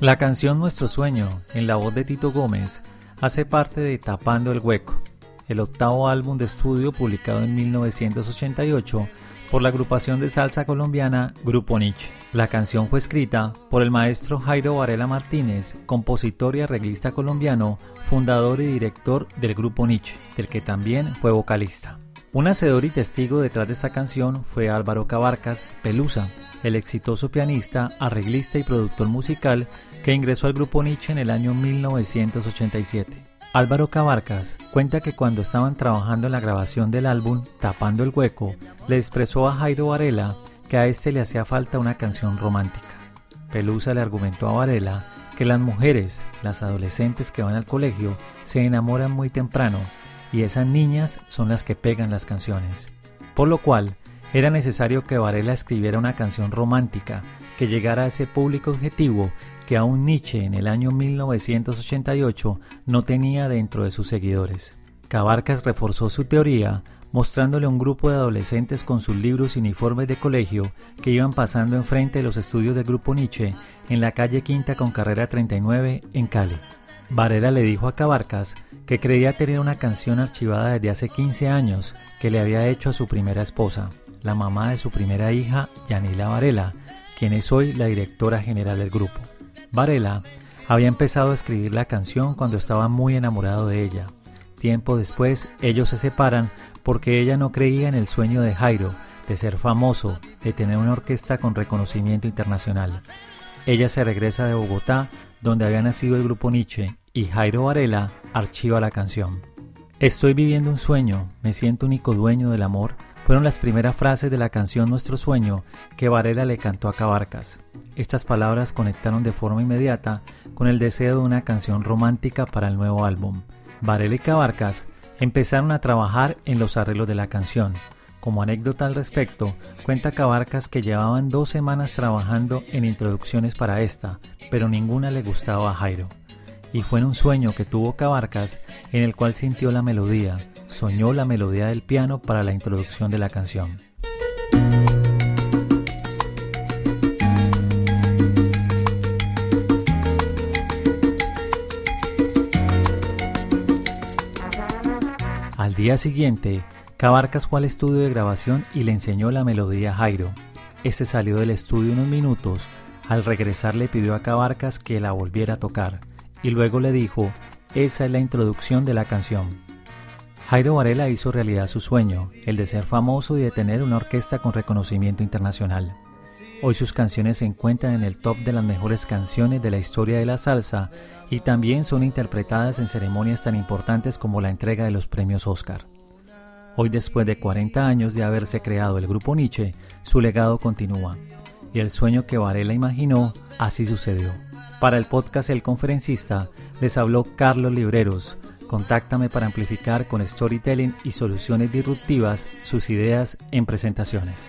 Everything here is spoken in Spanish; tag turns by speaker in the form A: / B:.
A: La canción Nuestro Sueño, en la voz de Tito Gómez, hace parte de Tapando el Hueco, el octavo álbum de estudio publicado en 1988 por la agrupación de salsa colombiana Grupo Nietzsche. La canción fue escrita por el maestro Jairo Varela Martínez, compositor y arreglista colombiano, fundador y director del Grupo Nietzsche, del que también fue vocalista. Un hacedor y testigo detrás de esta canción fue Álvaro Cabarcas Pelusa, el exitoso pianista, arreglista y productor musical que ingresó al Grupo Nietzsche en el año 1987. Álvaro Cabarcas cuenta que cuando estaban trabajando en la grabación del álbum Tapando el Hueco, le expresó a Jairo Varela que a este le hacía falta una canción romántica. Pelusa le argumentó a Varela que las mujeres, las adolescentes que van al colegio, se enamoran muy temprano y esas niñas son las que pegan las canciones. Por lo cual, era necesario que Varela escribiera una canción romántica que llegara a ese público objetivo que aún Nietzsche en el año 1988 no tenía dentro de sus seguidores. Cabarcas reforzó su teoría mostrándole a un grupo de adolescentes con sus libros y uniformes de colegio que iban pasando enfrente de los estudios del grupo Nietzsche en la calle Quinta con carrera 39 en Cali. Varela le dijo a Cabarcas que creía tener una canción archivada desde hace 15 años que le había hecho a su primera esposa, la mamá de su primera hija, Yanila Varela, quien es hoy la directora general del grupo. Varela había empezado a escribir la canción cuando estaba muy enamorado de ella. Tiempo después, ellos se separan porque ella no creía en el sueño de Jairo de ser famoso, de tener una orquesta con reconocimiento internacional. Ella se regresa de Bogotá, donde había nacido el grupo Nietzsche, y Jairo Varela archiva la canción. Estoy viviendo un sueño, me siento único dueño del amor, fueron las primeras frases de la canción Nuestro Sueño que Varela le cantó a Cabarcas. Estas palabras conectaron de forma inmediata con el deseo de una canción romántica para el nuevo álbum. Varela y Cabarcas empezaron a trabajar en los arreglos de la canción. Como anécdota al respecto, cuenta Cabarcas que llevaban dos semanas trabajando en introducciones para esta, pero ninguna le gustaba a Jairo. Y fue en un sueño que tuvo Cabarcas en el cual sintió la melodía, soñó la melodía del piano para la introducción de la canción. Al día siguiente, Cabarcas fue al estudio de grabación y le enseñó la melodía a Jairo. Este salió del estudio unos minutos. Al regresar le pidió a Cabarcas que la volviera a tocar y luego le dijo, esa es la introducción de la canción. Jairo Varela hizo realidad su sueño, el de ser famoso y de tener una orquesta con reconocimiento internacional. Hoy sus canciones se encuentran en el top de las mejores canciones de la historia de la salsa y también son interpretadas en ceremonias tan importantes como la entrega de los premios Oscar. Hoy después de 40 años de haberse creado el grupo Nietzsche, su legado continúa y el sueño que Varela imaginó así sucedió. Para el podcast El Conferencista les habló Carlos Libreros. Contáctame para amplificar con storytelling y soluciones disruptivas sus ideas en presentaciones.